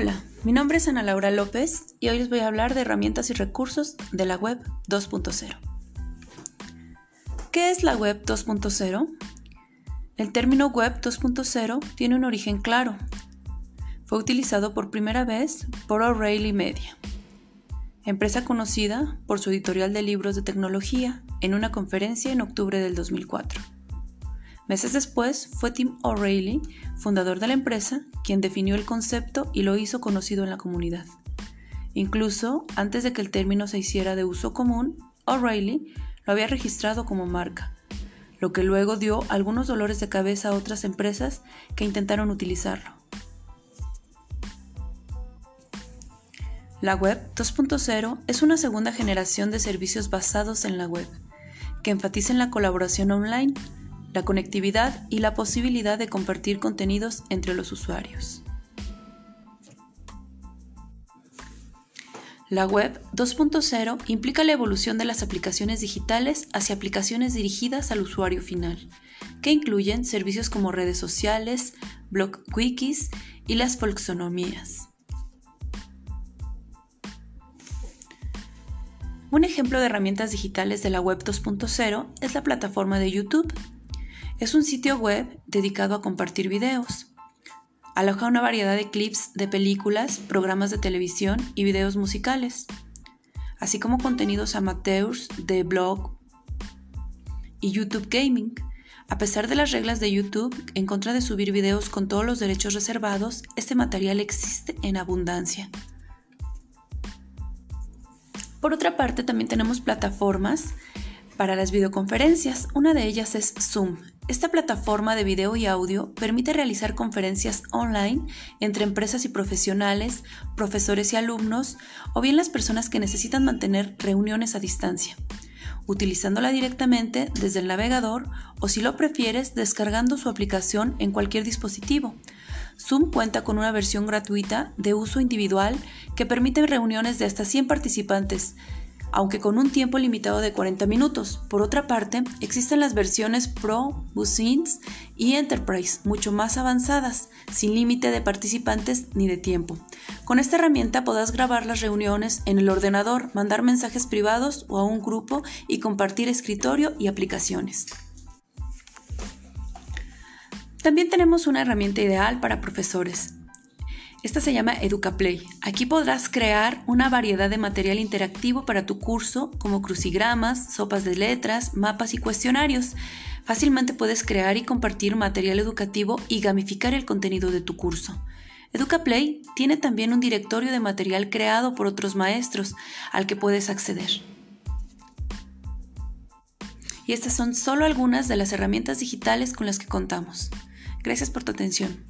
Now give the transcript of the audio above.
Hola, mi nombre es Ana Laura López y hoy les voy a hablar de herramientas y recursos de la web 2.0. ¿Qué es la web 2.0? El término web 2.0 tiene un origen claro. Fue utilizado por primera vez por O'Reilly Media, empresa conocida por su editorial de libros de tecnología en una conferencia en octubre del 2004. Meses después fue Tim O'Reilly, fundador de la empresa, quien definió el concepto y lo hizo conocido en la comunidad. Incluso antes de que el término se hiciera de uso común, O'Reilly lo había registrado como marca, lo que luego dio algunos dolores de cabeza a otras empresas que intentaron utilizarlo. La Web 2.0 es una segunda generación de servicios basados en la web, que enfatizan la colaboración online la conectividad y la posibilidad de compartir contenidos entre los usuarios. La web 2.0 implica la evolución de las aplicaciones digitales hacia aplicaciones dirigidas al usuario final, que incluyen servicios como redes sociales, blog wikis y las folksonomías. Un ejemplo de herramientas digitales de la web 2.0 es la plataforma de YouTube, es un sitio web dedicado a compartir videos. Aloja una variedad de clips de películas, programas de televisión y videos musicales, así como contenidos amateurs de blog y YouTube Gaming. A pesar de las reglas de YouTube en contra de subir videos con todos los derechos reservados, este material existe en abundancia. Por otra parte, también tenemos plataformas para las videoconferencias. Una de ellas es Zoom. Esta plataforma de video y audio permite realizar conferencias online entre empresas y profesionales, profesores y alumnos, o bien las personas que necesitan mantener reuniones a distancia, utilizándola directamente desde el navegador o si lo prefieres descargando su aplicación en cualquier dispositivo. Zoom cuenta con una versión gratuita de uso individual que permite reuniones de hasta 100 participantes, aunque con un tiempo limitado de 40 minutos. Por otra parte, existen las versiones Pro, Business y Enterprise, mucho más avanzadas, sin límite de participantes ni de tiempo. Con esta herramienta podrás grabar las reuniones en el ordenador, mandar mensajes privados o a un grupo y compartir escritorio y aplicaciones. También tenemos una herramienta ideal para profesores, esta se llama EducaPlay. Aquí podrás crear una variedad de material interactivo para tu curso, como crucigramas, sopas de letras, mapas y cuestionarios. Fácilmente puedes crear y compartir material educativo y gamificar el contenido de tu curso. EducaPlay tiene también un directorio de material creado por otros maestros al que puedes acceder. Y estas son solo algunas de las herramientas digitales con las que contamos. Gracias por tu atención.